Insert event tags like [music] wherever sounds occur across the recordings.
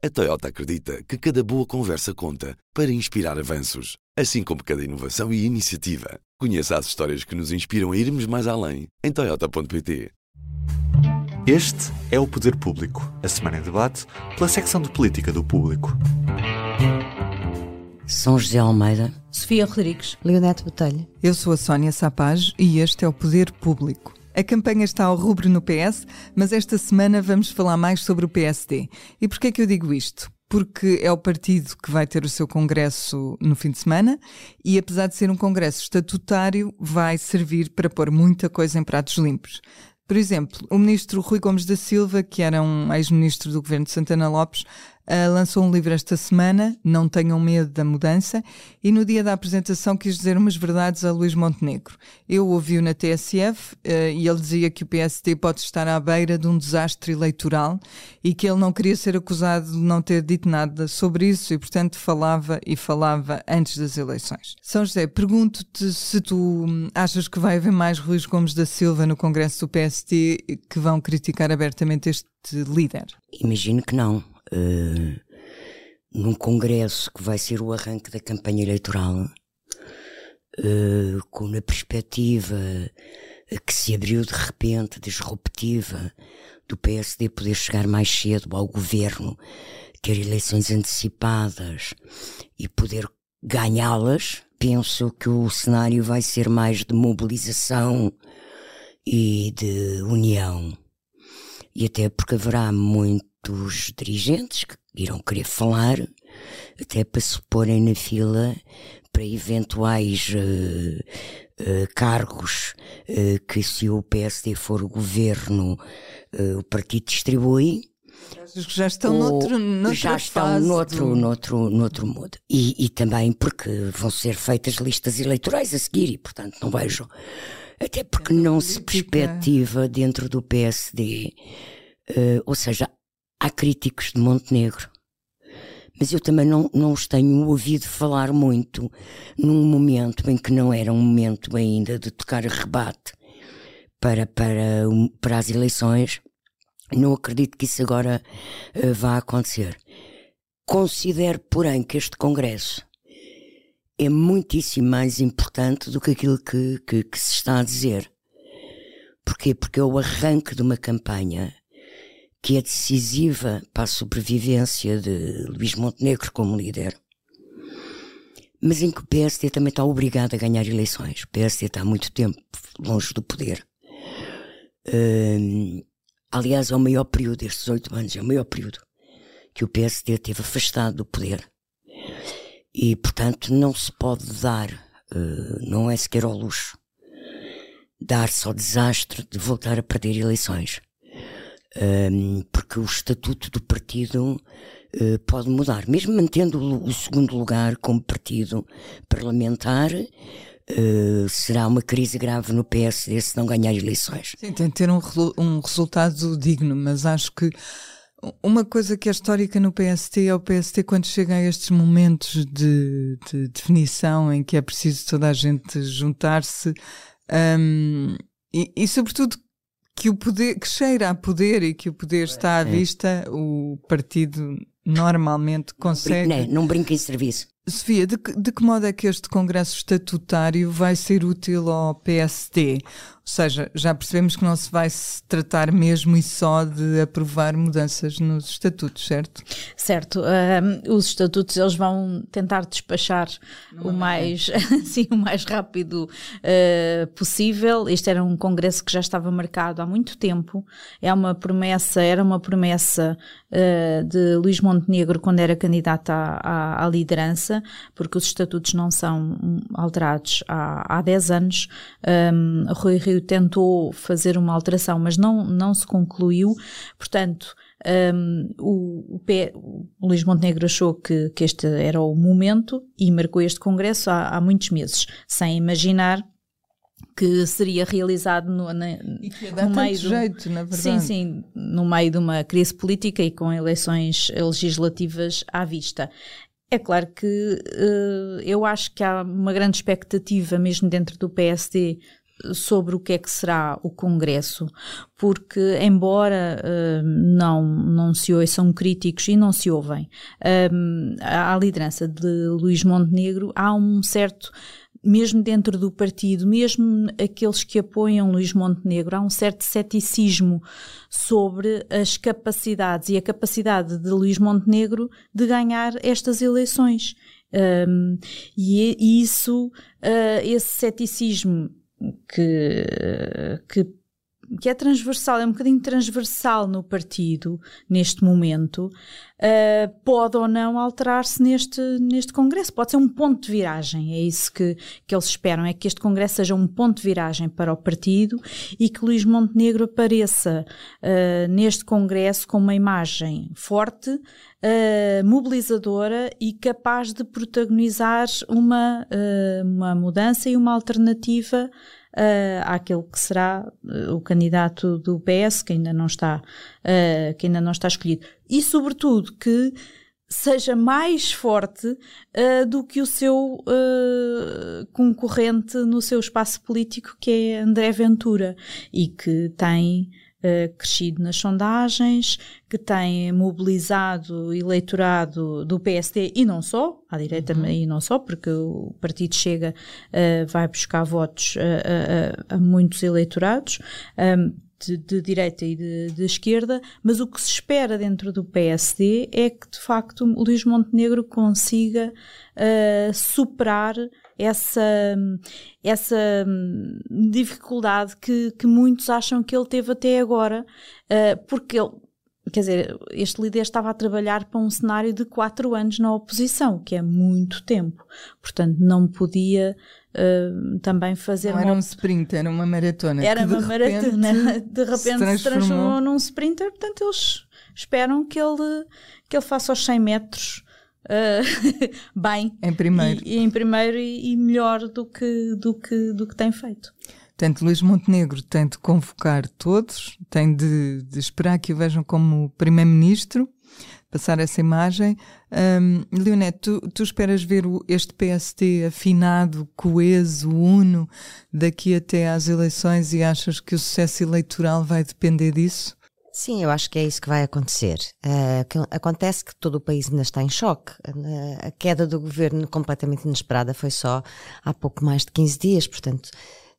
A Toyota acredita que cada boa conversa conta para inspirar avanços, assim como cada inovação e iniciativa. Conheça as histórias que nos inspiram a irmos mais além em Toyota.pt. Este é o Poder Público, a semana em debate pela secção de política do público. São José Almeida, Sofia Rodrigues, Leonete Botelho. Eu sou a Sónia Sapaz e este é o Poder Público. A campanha está ao rubro no PS, mas esta semana vamos falar mais sobre o PSD. E porquê é que eu digo isto? Porque é o partido que vai ter o seu congresso no fim de semana e, apesar de ser um congresso estatutário, vai servir para pôr muita coisa em pratos limpos. Por exemplo, o ministro Rui Gomes da Silva, que era um ex-ministro do governo de Santana Lopes, uh, lançou um livro esta semana, Não Tenham Medo da Mudança, e no dia da apresentação quis dizer umas verdades a Luís Montenegro. Eu ouvi-o na TSF uh, e ele dizia que o PSD pode estar à beira de um desastre eleitoral e que ele não queria ser acusado de não ter dito nada sobre isso e, portanto, falava e falava antes das eleições. São José, pergunto-te se tu achas que vai haver mais Luís Gomes da Silva no Congresso do PSD que vão criticar abertamente este líder. Imagino que não uh, num congresso que vai ser o arranque da campanha eleitoral, uh, com a perspectiva que se abriu de repente, disruptiva, do PSD poder chegar mais cedo ao governo, ter eleições antecipadas e poder ganhá-las, penso que o cenário vai ser mais de mobilização e de união. E até porque haverá muito dos dirigentes que irão querer falar, até para se porem na fila para eventuais uh, uh, cargos uh, que se o PSD for o governo, o partido distribui. já estão noutro, noutra já estão noutro, do... noutro, noutro modo. E, e também porque vão ser feitas listas eleitorais a seguir e, portanto, não vejo. Até porque não se perspectiva dentro do PSD. Ou seja, há críticos de Montenegro. Mas eu também não, não os tenho ouvido falar muito num momento em que não era um momento ainda de tocar rebate para, para, para as eleições. Não acredito que isso agora uh, vá acontecer. Considero, porém, que este Congresso é muitíssimo mais importante do que aquilo que, que, que se está a dizer. Porquê? Porque é o arranque de uma campanha que é decisiva para a sobrevivência de Luís Montenegro como líder, mas em que o PSD também está obrigado a ganhar eleições. O PSD está há muito tempo longe do poder. Hum, aliás, é o maior período, estes oito anos, é o maior período que o PSD teve afastado do poder. E, portanto, não se pode dar, uh, não é sequer ao luxo, dar-se ao desastre de voltar a perder eleições porque o estatuto do partido uh, pode mudar, mesmo mantendo o, segundo lugar como partido parlamentar. Uh, será uma crise grave no PSD se não ganhar eleições. Sim, tem de ter um, um resultado digno, mas acho que uma coisa que é histórica no PST é o PST quando chega a estes momentos de, de definição em que é preciso toda a gente juntar-se um, e, e, sobretudo, que o poder, que cheira a poder e que o poder está à vista, o partido normalmente consegue. Não, não brinca em serviço. Sofia, de que, de que modo é que este Congresso Estatutário vai ser útil ao PSD? Ou seja, já percebemos que não se vai se tratar mesmo e só de aprovar mudanças nos estatutos, certo? Certo. Os estatutos eles vão tentar despachar o mais, [laughs] sim, o mais rápido uh, possível. Este era um congresso que já estava marcado há muito tempo. É uma promessa, era uma promessa uh, de Luís Montenegro quando era candidato à, à, à, liderança, porque os estatutos não são alterados há, há 10 anos. Um, Rui Rio tentou fazer uma alteração, mas não, não se concluiu. Portanto, um, o, o, P, o, Luís Montenegro achou que, que este era o momento e marcou este congresso há, há muitos meses, sem imaginar que seria realizado no, na, e que no meio de, jeito, na verdade. Sim, sim, no meio de uma crise política e com eleições legislativas à vista. É claro que uh, eu acho que há uma grande expectativa, mesmo dentro do PSD, sobre o que é que será o Congresso, porque, embora uh, não, não se ouçam críticos e não se ouvem uh, à liderança de Luís Montenegro, há um certo mesmo dentro do partido, mesmo aqueles que apoiam Luís Montenegro, há um certo ceticismo sobre as capacidades e a capacidade de Luís Montenegro de ganhar estas eleições. Um, e, isso, uh, esse ceticismo que, que que é transversal, é um bocadinho transversal no partido neste momento, uh, pode ou não alterar-se neste, neste Congresso. Pode ser um ponto de viragem, é isso que, que eles esperam, é que este Congresso seja um ponto de viragem para o partido e que Luís Montenegro apareça uh, neste Congresso com uma imagem forte, uh, mobilizadora e capaz de protagonizar uma, uma mudança e uma alternativa uh, àquele que será uh, o candidato do PS, que ainda não está, uh, que ainda não está escolhido. E, sobretudo, que seja mais forte uh, do que o seu uh, concorrente no seu espaço político, que é André Ventura, e que tem uh, crescido nas sondagens, que tem mobilizado o eleitorado do PSD e não só, à direita uhum. e não só, porque o partido chega, uh, vai buscar votos a, a, a muitos eleitorados. Um, de, de, direita e de, de, esquerda, mas o que se espera dentro do PSD é que de facto o Luís Montenegro consiga uh, superar essa, essa dificuldade que, que muitos acham que ele teve até agora, uh, porque ele, quer dizer, este líder estava a trabalhar para um cenário de quatro anos na oposição, que é muito tempo. Portanto, não podia uh, também fazer. Não era um sprint, era uma maratona. Era uma maratona. [laughs] De repente se transformou. se transformou num sprinter, portanto, eles esperam que ele, que ele faça os 100 metros uh, [laughs] bem. Em primeiro. E, e em primeiro e, e, melhor do que, do, que, do que tem feito. Portanto, Luís Montenegro tem de convocar todos, tem de, de esperar que o vejam como primeiro-ministro, passar essa imagem. Um, Leonete, tu, tu, esperas ver este PST afinado, coeso, uno, daqui até às eleições e achas que o sucesso eleitoral vai depender disso? Sim, eu acho que é isso que vai acontecer. Uh, acontece que todo o país ainda está em choque. Uh, a queda do governo completamente inesperada foi só há pouco mais de 15 dias, portanto,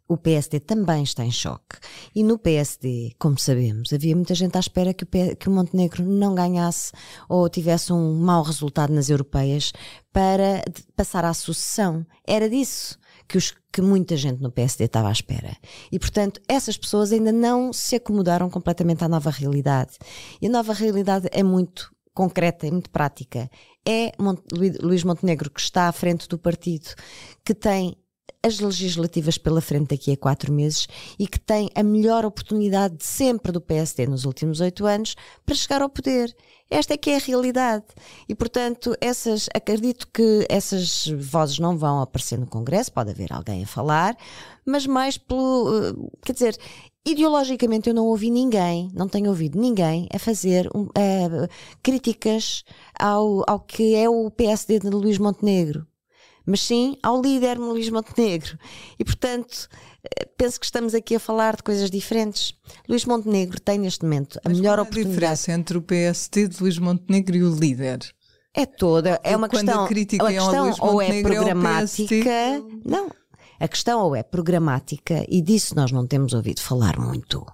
o PSD também está em choque. E no PSD, como sabemos, havia muita gente à espera que o, que o Montenegro não ganhasse ou tivesse um mau resultado nas europeias para passar à sucessão. Era disso que, os, que muita gente no PSD estava à espera. E, portanto, essas pessoas ainda não se acomodaram completamente à nova realidade. E a nova realidade é muito concreta e muito prática. É Luís Montenegro que está à frente do partido, que tem as legislativas pela frente daqui a quatro meses e que tem a melhor oportunidade de sempre do PSD nos últimos oito anos para chegar ao poder. Esta é que é a realidade. E, portanto, essas, acredito que essas vozes não vão aparecer no Congresso, pode haver alguém a falar, mas mais pelo. Eh, quer dizer, ideologicamente eu não ouvi ninguém, não tenho ouvido ninguém a fazer um, uh, críticas ao, ao que é o PSD de Luís Montenegro mas sim ao líder Luís Montenegro. E, portanto, eh, penso que estamos aqui a falar de coisas diferentes. Luís Montenegro tem neste momento a mas melhor qual é a oportunidade. diferença entre o PST de Luís Montenegro e o líder? É toda, é uma Quando questão, a, crítica a questão ou é, é programática, não, a questão ou é programática e disso nós não temos ouvido falar muito,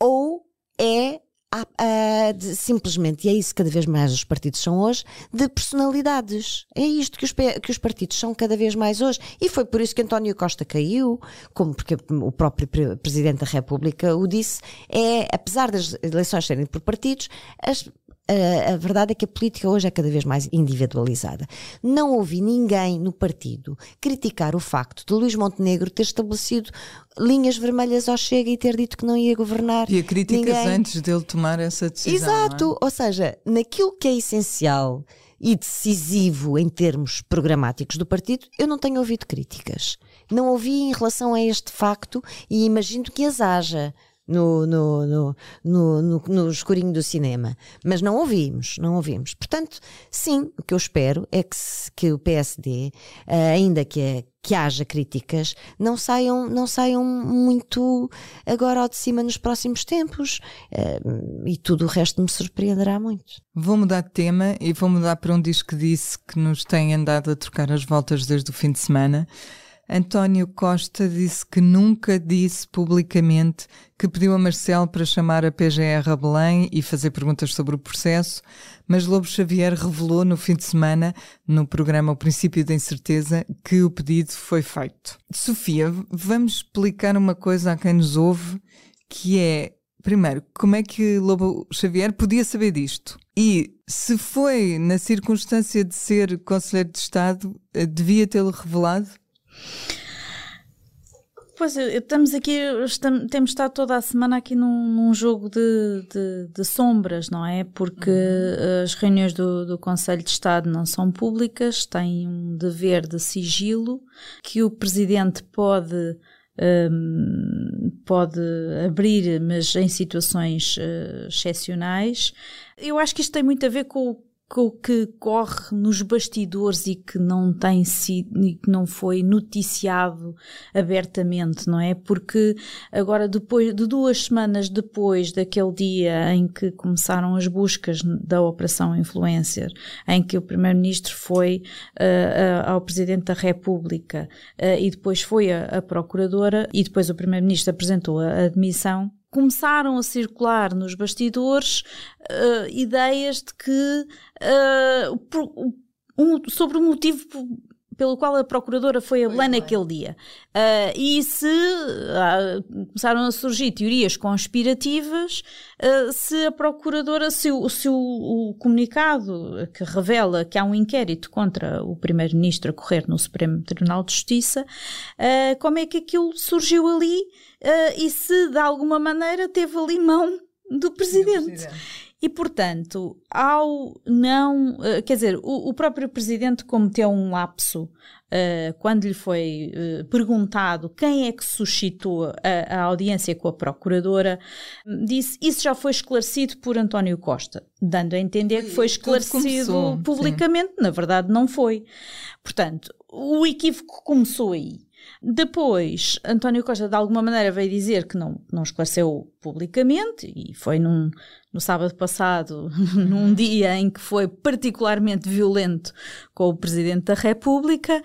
ou é de, simplesmente, e é isso cada vez mais os partidos são hoje, de personalidades. É isto que os, que os partidos são cada vez mais hoje. E foi por isso que António Costa caiu, como porque o próprio Presidente da República o disse, é, apesar das eleições serem por partidos, as a, a, verdade é que a política hoje é cada vez mais individualizada. Não ouvi ninguém no partido criticar o facto de Luís Montenegro ter estabelecido linhas vermelhas ao Chega e ter dito que não ia governar. E a críticas ninguém... antes dele tomar essa decisão. Exato, é? ou seja, naquilo que é essencial e decisivo em termos programáticos do partido, eu não tenho ouvido críticas. Não ouvi em relação a este facto e imagino que as haja no, no, no, no, no, escurinho do cinema. Mas não ouvimos, não ouvimos. Portanto, sim, o que eu espero é que, que o PSD, eh, ainda que, é, que haja críticas, não saiam, não saiam muito agora ao de cima nos próximos tempos. Eh, e tudo o resto me surpreenderá muito. Vou mudar de tema e vou mudar para um disco que disse que nos tem andado a trocar as voltas desde o fim de semana. António Costa disse que nunca disse publicamente que pediu a Marcelo para chamar a PGR a Belém e fazer perguntas sobre o processo, mas Lobo Xavier revelou no fim de semana, no programa O Princípio da Incerteza, que o pedido foi feito. Sofia, vamos explicar uma coisa a quem nos ouve, que é, primeiro, como é que Lobo Xavier podia saber disto? E se foi na circunstância de ser Conselheiro de Estado, eh, devia tê-lo revelado? Pois, estamos aqui, estamos, temos estado toda a semana aqui num, num jogo de, de, de, sombras, não é? Porque uhum. as reuniões do, do Conselho de Estado não são públicas, têm um dever de sigilo que o Presidente pode, um, pode abrir, mas em situações uh, excepcionais. Eu acho que isto tem muito a ver com o o que corre nos bastidores e que não tem sido e que não foi noticiado abertamente, não é? Porque agora depois de duas semanas depois daquele dia em que começaram as buscas da operação influencer, em que o primeiro-ministro foi uh, uh, ao presidente da República uh, e depois foi a, a procuradora e depois o primeiro-ministro apresentou a admissão começaram a circular nos bastidores uh, ideias de que uh, um, sobre o motivo pelo qual a procuradora foi a Belém naquele dia. Uh, e se uh, começaram a surgir teorias conspirativas, uh, se a procuradora, se, o, se o, o, comunicado que revela que há um inquérito contra o primeiro-ministro a correr no Supremo Tribunal de Justiça, como é que aquilo surgiu ali e se de alguma maneira teve ali mão do presidente. E, portanto, ao não. Uh, quer dizer, o, o, próprio presidente cometeu um lapso uh, quando lhe foi uh, perguntado quem é que suscitou a, a, audiência com a procuradora, disse isso já foi esclarecido por António Costa, dando a entender que foi esclarecido publicamente. Sim. Na verdade, não foi. Portanto, o equívoco começou aí. Depois, António Costa de alguma maneira veio dizer que não, não esclareceu publicamente e foi num, no sábado passado, [laughs] num dia em que foi particularmente violento com o Presidente da República.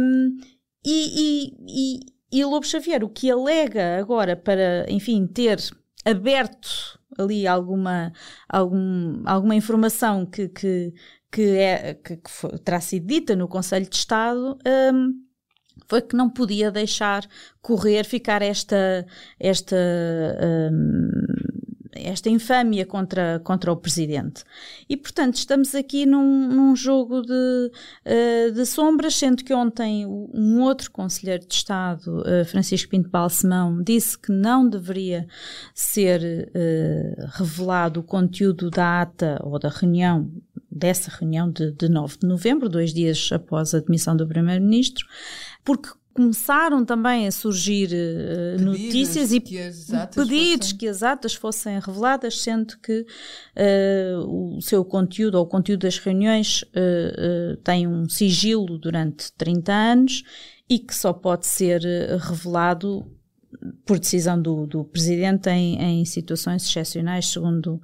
Um, e, e, e, e Lobo Xavier, o que alega agora para, enfim, ter aberto ali alguma, algum, alguma informação que, que, que, é, que, que foi, terá sido dita no Conselho de Estado. Um, foi que não podia deixar correr, ficar esta, esta um, esta infâmia contra, contra o presidente. E, portanto, estamos aqui num, num jogo de, uh, de sombras, sendo que ontem um outro conselheiro de Estado, uh, Francisco Pinto Balsemão, disse que não deveria ser uh, revelado o conteúdo da ata ou da reunião dessa reunião de, de 9 de novembro, dois dias após a demissão do Primeiro-Ministro, porque começaram também a surgir uh, notícias e que pedidos fossem... que as atas fossem reveladas, sendo que uh, o seu conteúdo ou o conteúdo das reuniões uh, tem um sigilo durante 30 anos e que só pode ser revelado por decisão do, do Presidente em, em, situações excepcionais, segundo,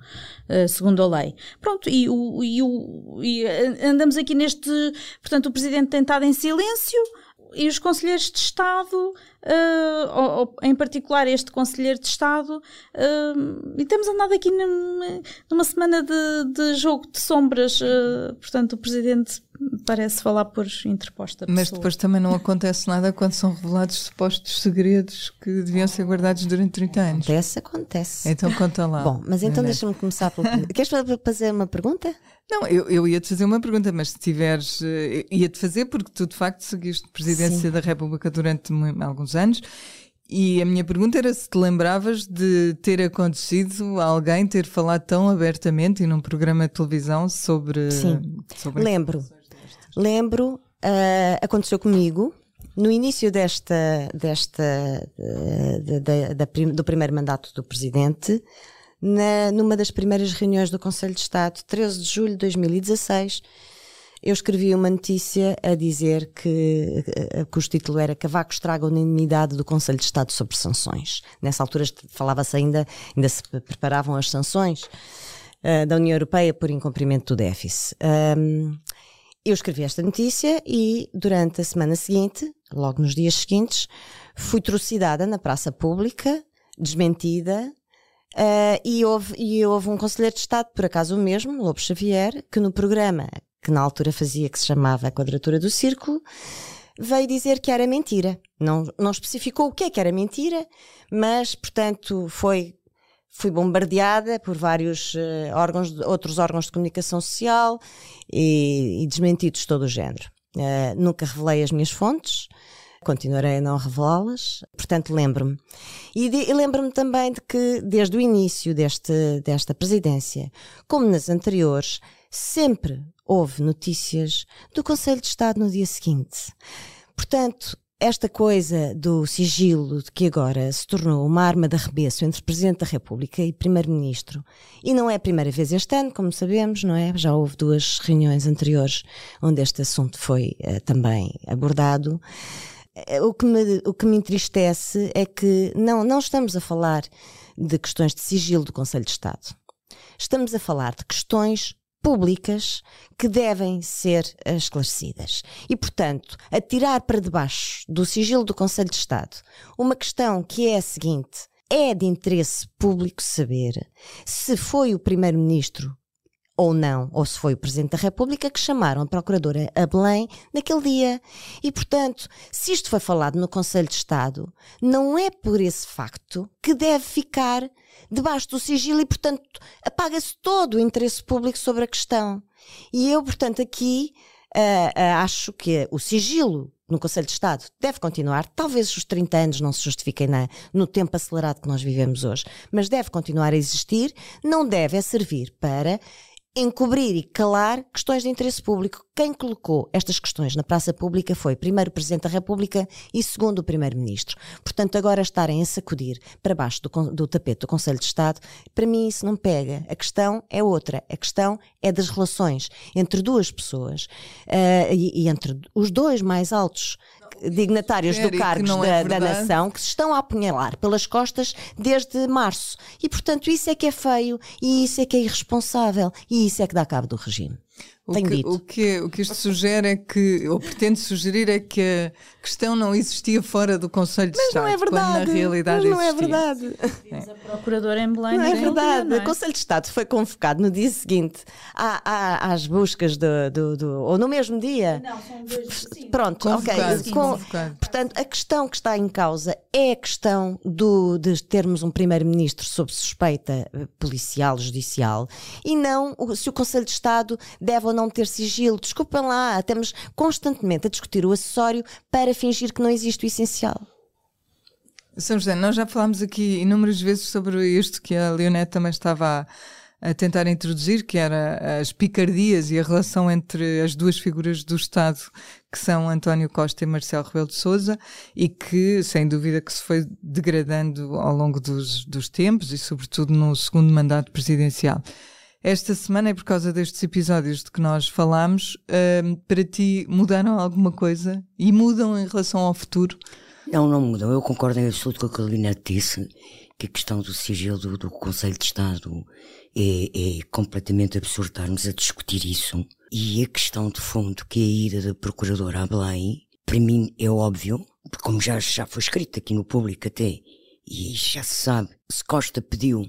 uh, segundo a lei. Pronto, e, o, e, o, e andamos aqui neste. Portanto, o Presidente tem estado em silêncio, e os conselheiros de Estado, uh, ou, ou, em particular este conselheiro de Estado, uh, e temos andado aqui numa, numa semana de, de, jogo de sombras, portanto o Presidente parece falar por interposta pessoa. Mas depois também não acontece nada quando são revelados supostos segredos que deviam ser guardados durante 30 anos. Acontece, acontece. Então conta lá. Bom, mas então deixa-me começar pelo... Queres fazer uma pergunta? Não, eu, eu ia-te fazer uma pergunta, mas se tiveres... Uh, ia-te fazer porque tu de facto seguiste presidência Sim. da República durante alguns anos e a minha pergunta era se te lembravas de ter acontecido alguém ter falado tão abertamente e num programa de televisão sobre. Sim, sobre lembro. Lembro, uh, aconteceu comigo no início desta, desta de, de, de, do primeiro mandato do Presidente, na, numa das primeiras reuniões do Conselho de Estado, 13 de julho de 2016, eu escrevi uma notícia a dizer que, eh, cujo título era Cavaco estraga a unanimidade do Conselho de Estado sobre sanções. Nessa altura falava-se ainda, ainda se preparavam as sanções uh, da União Europeia por incumprimento do déficit. Um, eu escrevi esta notícia e durante a semana seguinte, logo nos dias seguintes, fui trucidada na praça pública, desmentida, Uh, e, houve, e houve um conselheiro de Estado, por acaso o mesmo, Lobo Xavier, que no programa que na altura fazia, que se chamava A Quadratura do Círculo, veio dizer que era mentira. Não, não especificou o que é que era mentira, mas, portanto, foi fui bombardeada por vários uh, órgãos, outros órgãos de comunicação social e, e desmentidos de todo o género. Uh, nunca revelei as minhas fontes, continuarei a não revelá-las, portanto lembro-me. E, e lembro-me também de que, desde o início deste, desta presidência, como nas anteriores, sempre houve notícias do Conselho de Estado no dia seguinte. Portanto, esta coisa do sigilo, que agora se tornou uma arma de arremesso entre Presidente da República e Primeiro-Ministro, e não é a primeira vez este ano, como sabemos, não é? Já houve duas reuniões anteriores onde este assunto foi uh, também abordado. Uh, o, que me, o que me entristece é que não, não estamos a falar de questões de sigilo do Conselho de Estado. Estamos a falar de questões públicas que devem ser esclarecidas. E, portanto, atirar para debaixo do sigilo do Conselho de Estado uma questão que é a seguinte: é de interesse público saber se foi o Primeiro-Ministro ou não, ou se foi o Presidente da República que chamaram a Procuradora a Belém naquele dia. E, portanto, se isto foi falado no Conselho de Estado, não é por esse facto que deve ficar debaixo do sigilo e, portanto, apaga-se todo o interesse público sobre a questão. E eu, portanto, aqui uh, uh, acho que o sigilo no Conselho de Estado deve continuar. Talvez os 30 anos não se justifiquem na, no tempo acelerado que nós vivemos hoje, mas deve continuar a existir. Não deve é servir para encobrir e calar questões de interesse público. Quem colocou estas questões na praça pública foi primeiro o Presidente da República e segundo o Primeiro-Ministro. Portanto, agora estarem a sacudir para baixo do, do, tapete do Conselho de Estado, para mim isso não pega. A questão é outra. A questão é das relações entre duas pessoas uh, e, e entre os dois mais altos dignatários do cargos é da, da, nação que se estão a apunhalar pelas costas desde março. E, portanto, isso é que é feio e isso é que é irresponsável e isso é que dá cabo do regime. O que, o que, o que isto sugere é que, ou pretende sugerir, é que a questão não existia fora do Conselho de mas Estado. Não é verdade. na realidade mas não existia. é verdade. É. A procuradora em Belém. Não é verdade. Não é? O Conselho de Estado foi convocado no dia seguinte à, à, às buscas do, do, do, ou no mesmo dia. Não, são dois. Sim. Pronto, Convocado, ok. sim, Com, portanto, a questão que está em causa é a questão do, de termos um primeiro-ministro sob suspeita policial, judicial, e não se o Conselho de Estado deve ou não ter sigilo. Desculpem lá, estamos constantemente a discutir o acessório para fingir que não existe o essencial. São José, nós já falámos aqui inúmeras vezes sobre isto que a Leonete também estava a, a tentar introduzir, que era as picardias e a relação entre as duas figuras do Estado, que são António Costa e Marcelo Rebelo de Sousa, e que, sem dúvida, que se foi degradando ao longo dos, dos tempos e, sobretudo, no segundo mandato presidencial. Esta semana, e por causa destes episódios de que nós falámos, hum, para ti mudaram alguma coisa? E mudam em relação ao futuro? Não, não mudam. Eu concordo em absoluto com o que a Carolina disse, que a questão do sigilo do, do Conselho de Estado é, é completamente absurdo estarmos a discutir isso. E a questão de fundo, que é a ida da Procuradora a Belém, para mim é óbvio, porque como já, já foi escrito aqui no público até, e já se sabe, se Costa pediu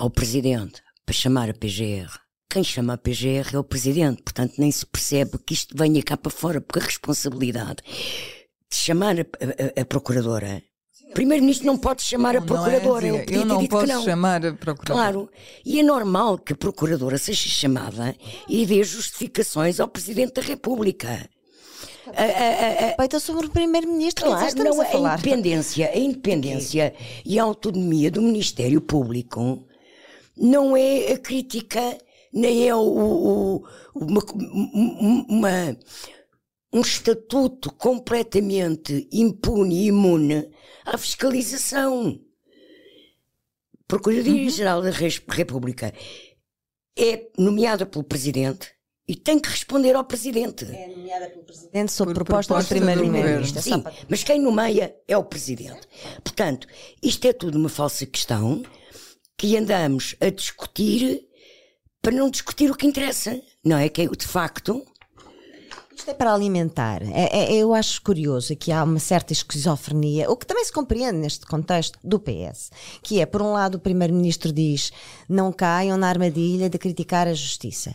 ao Presidente para chamar a PGR, quem chama a PGR é o Presidente, portanto nem se percebe que isto venha cá para fora, porque a responsabilidade de chamar a, a- a Procuradora. O Primeiro-Ministro não pode chamar a Não é Procuradora, dizer, ele podia eu ter não posso não. chamar a procuradora. Claro, e é normal que a Procuradora seja chamada e dê justificações ao Presidente da República. A- a- a- a- Respeita sobre o Primeiro-Ministro, Claro, não, a a independência, a independência e a autonomia do Ministério Público não é a crítica, nem é o, o- uma, uma- um estatuto completamente impune e imune à fiscalização. Procuradoria-Geral da República é nomeada pelo Presidente e tem que responder ao Presidente. É nomeada pelo Presidente sob proposta, proposta, do Primeiro-Ministro. Sim, mas quem nomeia é o Presidente. Portanto, isto é tudo uma falsa questão que andamos a discutir para não discutir o que interessa, não é? Que é, de facto, isto é para alimentar. É, é, eu acho curioso que há uma certa esquizofrenia, o que também se compreende neste contexto do PS, que é, por um lado, o Primeiro-Ministro diz não caiam na armadilha de criticar a justiça.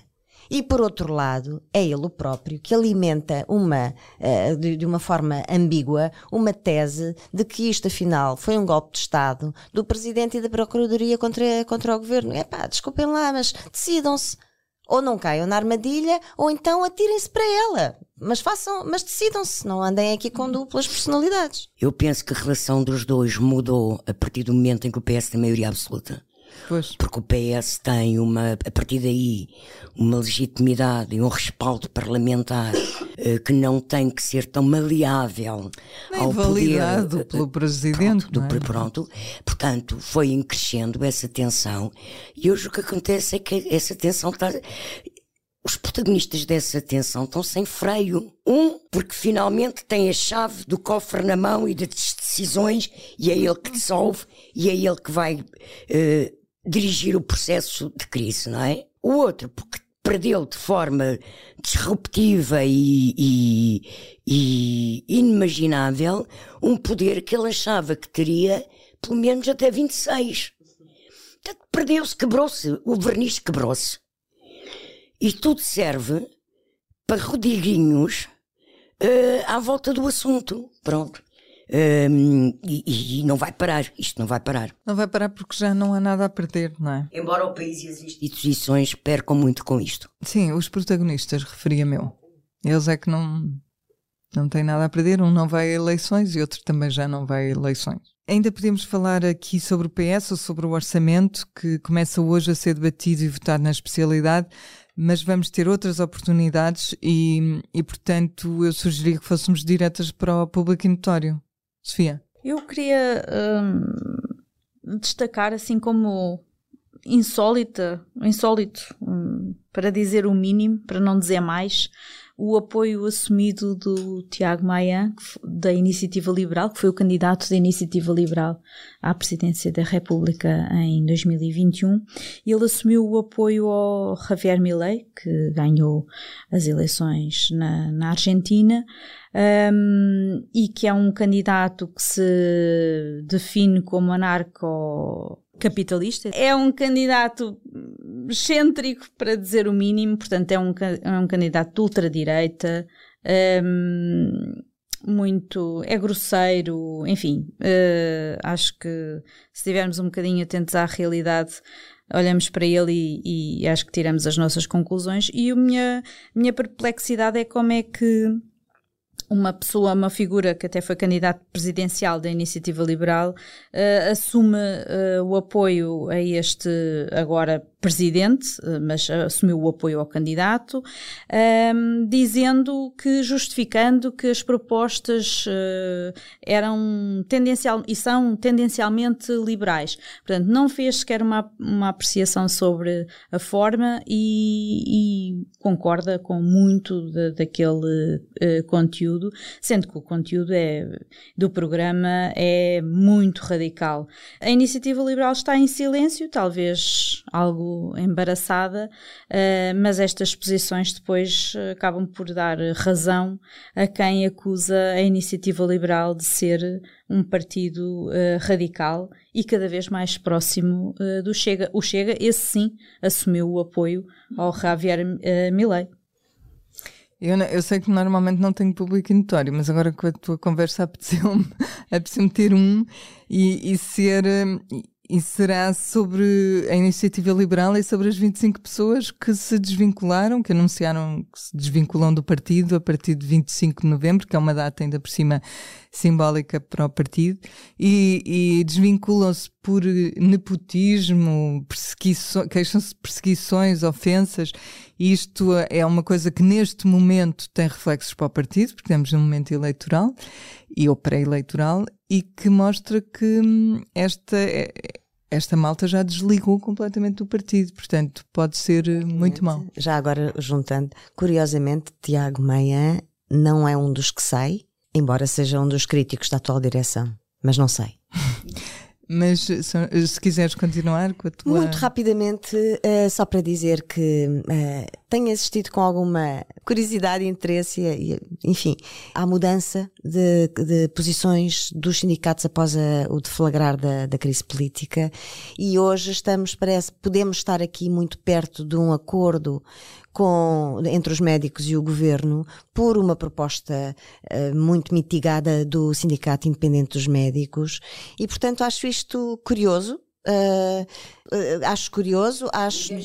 E por outro lado, é ele o próprio que alimenta uma, de, de, uma forma ambígua, uma tese de que isto afinal foi um golpe de Estado do Presidente e da Procuradoria contra, contra o Governo. É pá, desculpem lá, mas decidam-se ou não caiam na armadilha, ou então atirem-se para ela. Mas façam, mas decidam-se, não andem aqui com duplas personalidades. Eu penso que a relação dos dois mudou a partir do momento em que o PS tem maioria absoluta. Pois. Porque o PS tem uma, a partir daí, uma legitimidade e um respaldo parlamentar uh, que não tem que ser tão maleável Nem ao validado poder, uh, pelo presidente. Pronto, é? pronto, portanto, foi crescendo essa tensão e hoje o que acontece é que essa tensão está os protagonistas dessa tensão estão sem freio. Um, porque finalmente tem a chave do cofre na mão e das decisões, e é ele que dissolve, e é ele que vai dirigir o processo de crise, não é? O outro, porque perdeu de forma disruptiva e, e, e inimaginável um poder que ele achava que teria pelo menos até 26. Perdeu-se, quebrou-se, o verniz quebrou-se. E tudo serve para rodiguinhos uh, à volta do assunto. Pronto. Um, e, e, não vai parar, isto não vai parar. Não vai parar porque já não há nada a perder, não é? Embora o país e as instituições percam muito com isto. Sim, os protagonistas, referia-me eu. Eles é que não, não têm nada a perder, um não vai a eleições e outro também já não vai a eleições. Ainda podemos falar aqui sobre o PS ou sobre o orçamento que começa hoje a ser debatido e votado na especialidade, mas vamos ter outras oportunidades e, e portanto, eu sugeria que fôssemos diretas para o público notório. Sofia? Eu queria hum, destacar, assim como insólita, insólito, hum, para dizer o mínimo, para não dizer mais, o apoio assumido do Tiago Maia, da Iniciativa Liberal, que foi o candidato da Iniciativa Liberal à presidência da República em 2021. Ele assumiu o apoio ao Javier Milei, que ganhou as eleições na, na Argentina, um, e que é um candidato que se define como anarco capitalista. É um candidato excêntrico, para dizer o mínimo, portanto, é um, é um candidato de ultradireita. Um, muito, é grosseiro, enfim, uh, acho que se estivermos um bocadinho atentos à realidade, olhamos para ele e, e acho que tiramos as nossas conclusões. E a minha, minha perplexidade é como é que uma pessoa, uma figura que até foi candidato presidencial da Iniciativa Liberal, uh, assume uh, o apoio a este agora presidente, uh, mas assumiu o apoio ao candidato, ehm, dizendo que, justificando que as propostas eram tendencial e são tendencialmente liberais. Portanto, não fez sequer uma, uma apreciação sobre a forma e, e concorda com muito de, daquele conteúdo conteúdo, sendo que o conteúdo é, do programa é muito radical. A iniciativa liberal está em silêncio, talvez algo embaraçada, uh, mas estas posições depois acabam por dar razão a quem acusa a iniciativa liberal de ser um partido uh, radical e cada vez mais próximo uh, do Chega. O Chega, esse sim, assumiu o apoio ao Javier uh, Milei. Eu, eu, sei que normalmente não tenho público notório, mas agora com a tua conversa [laughs] apeteceu-me apeteceu ter um e, e ser. Será sobre a iniciativa liberal e sobre as 25 pessoas que se desvincularam, que anunciaram que se desvinculam do partido a partir de 25 de novembro, que é uma data ainda por cima simbólica para o partido e, e desvinculam-se por nepotismo, queixam-se de perseguições, ofensas. Isto é uma coisa que neste momento tem reflexos para o partido, porque estamos num momento eleitoral e ou pré-eleitoral e que mostra que hum, esta é, esta malta já desligou completamente do partido, portanto pode ser eh, muito mal. Já agora juntando, curiosamente, Tiago Meia não é um dos que sai, embora seja um dos críticos da atual direção, mas não sei. [laughs] Mas se quiseres continuar com a tua. Muito rapidamente, uh, só para dizer que uh, tenho assistido com alguma curiosidade e interesse, e, enfim, à mudança de, de, posições dos sindicatos após a, o deflagrar da, da, crise política. E hoje estamos, parece, podemos estar aqui muito perto de um acordo com, entre os médicos e o governo por uma proposta uh, muito mitigada do Sindicato Independente dos Médicos e, portanto, acho isto curioso. Uh, uh, acho curioso, acho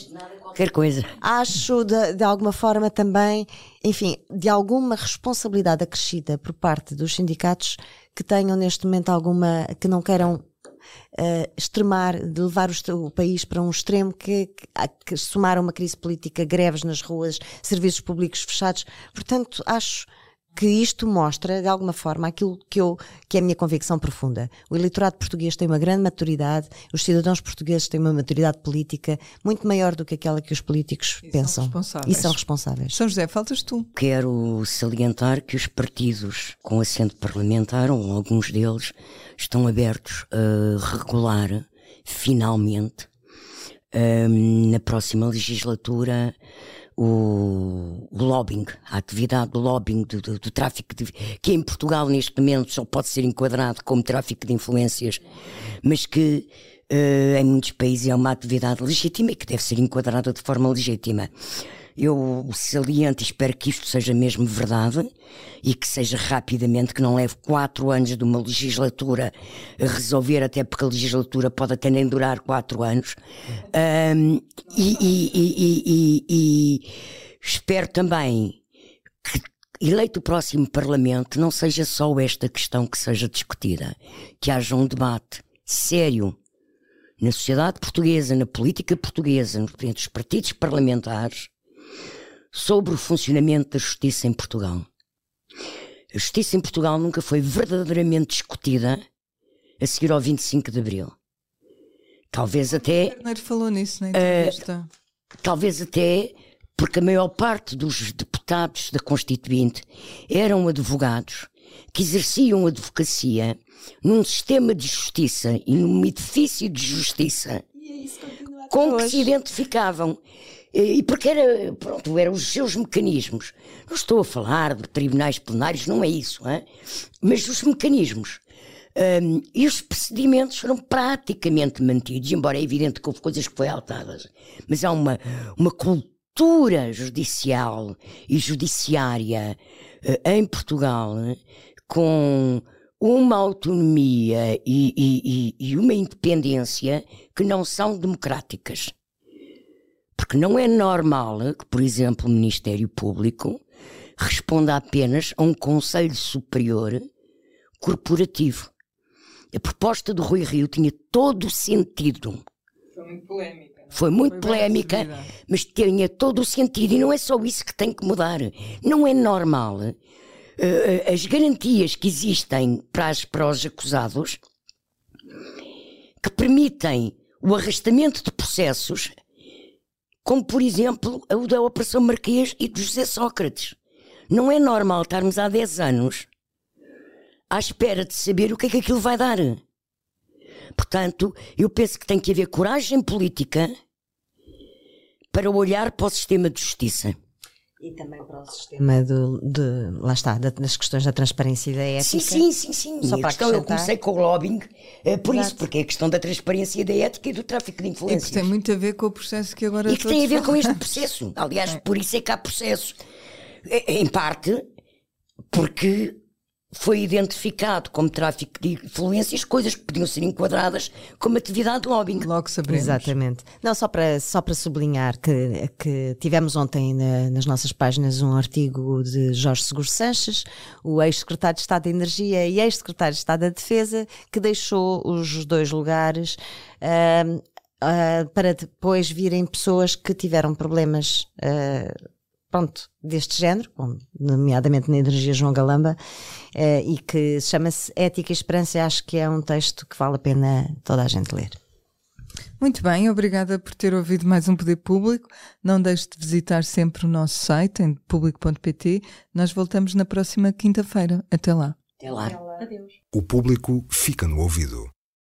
qualquer coisa. Acho de, de, alguma forma também, enfim, de alguma responsabilidade acrescida por parte dos sindicatos que tenham neste momento alguma que não queiram uh, extremar, de levar o, o, país para um extremo que, que, que somar uma crise política, greves nas ruas, serviços públicos fechados. Portanto, acho que isto mostra, de alguma forma, aquilo que, eu, que é a minha convicção profunda. O eleitorado português tem uma grande maturidade, os cidadãos portugueses têm uma maturidade política muito maior do que aquela que os políticos e pensam. São e são responsáveis. São José, faltas tu. Quero salientar que os partidos com assento parlamentar, ou alguns deles, estão abertos a regular, finalmente, um, na próxima legislatura, o, o, lobbying, a atividade do lobbying, do, do, do tráfico, de, que em Portugal neste momento só pode ser enquadrado como tráfico de influências, mas que uh, em muitos países é uma atividade legítima e que deve ser enquadrada de forma legítima. Eu saliento e espero que isto seja mesmo verdade e que seja rapidamente, que não leve quatro anos de uma legislatura a resolver, até porque a legislatura pode até nem durar quatro anos. Um, e, e, e, e espero também que eleito o próximo Parlamento, não seja só esta questão que seja discutida, que haja um debate sério na sociedade portuguesa, na política portuguesa, entre os partidos parlamentares, sobre o funcionamento da justiça em Portugal. A justiça em Portugal nunca foi verdadeiramente discutida a seguir ao 25 de Abril. Talvez até. O falou nisso na entrevista. Uh, talvez até porque a maior parte dos deputados da Constituinte eram advogados que exerciam advocacia num sistema de justiça e num edifício de justiça com que se identificavam e porque era, pronto, eram os seus mecanismos. Não estou a falar de tribunais plenários, não é isso, hein? mas os mecanismos. Um, e os procedimentos foram praticamente mantidos, embora é evidente que houve coisas que foram alteradas. Mas há uma, uma cultura judicial e judiciária uh, em Portugal uh, com uma autonomia e, e, e, e uma independência que não são democráticas. Porque não é normal que, por exemplo, o Ministério Público responda apenas a um Conselho Superior corporativo. A proposta do Rui Rio tinha todo o sentido. Foi muito polémica. Foi muito Foi polémica, mas tinha todo o sentido. E não é só isso que tem que mudar. Não é normal uh, as garantias que existem para, as, para os acusados que permitem o arrastamento de processos como por exemplo o da Operação Marquês e do José Sócrates. Não é normal estarmos há 10 anos à espera de saber o que é que aquilo vai dar. Portanto, eu penso que tem que haver coragem política para olhar para o sistema de justiça. E também para o sistema do, de, lá está, das questões da transparência e da ética. Sim, sim, sim, sim. Só para questão, eu comecei com o lobbying é, por Exato. isso, porque é a questão da transparência e da ética e do tráfico de influências. E que tem muito a ver com o processo que agora E que tem a ver com este [laughs] processo. Aliás, é. por isso é que há processo. É, em parte, porque foi identificado como tráfico de influências, coisas que podiam ser enquadradas como atividade de lobbying. Logo saberemos. Exatamente. Não, só para, só para sublinhar que, que tivemos ontem na, nas nossas páginas um artigo de Jorge Seguro Sanches, o ex-secretário de Estado da Energia e ex-secretário de Estado da Defesa, que deixou os dois lugares uh, uh, para depois virem pessoas que tiveram problemas. Uh, pronto, deste género, nomeadamente na Energia João Galamba, eh, e que chama-se Ética e Esperança. Acho que é um texto que vale a pena toda a gente ler. Muito bem, obrigada por ter ouvido mais um Poder Público. Não deixe de visitar sempre o nosso site em público.pt. Nós voltamos na próxima quinta-feira. Até lá. Até lá. O público fica no ouvido.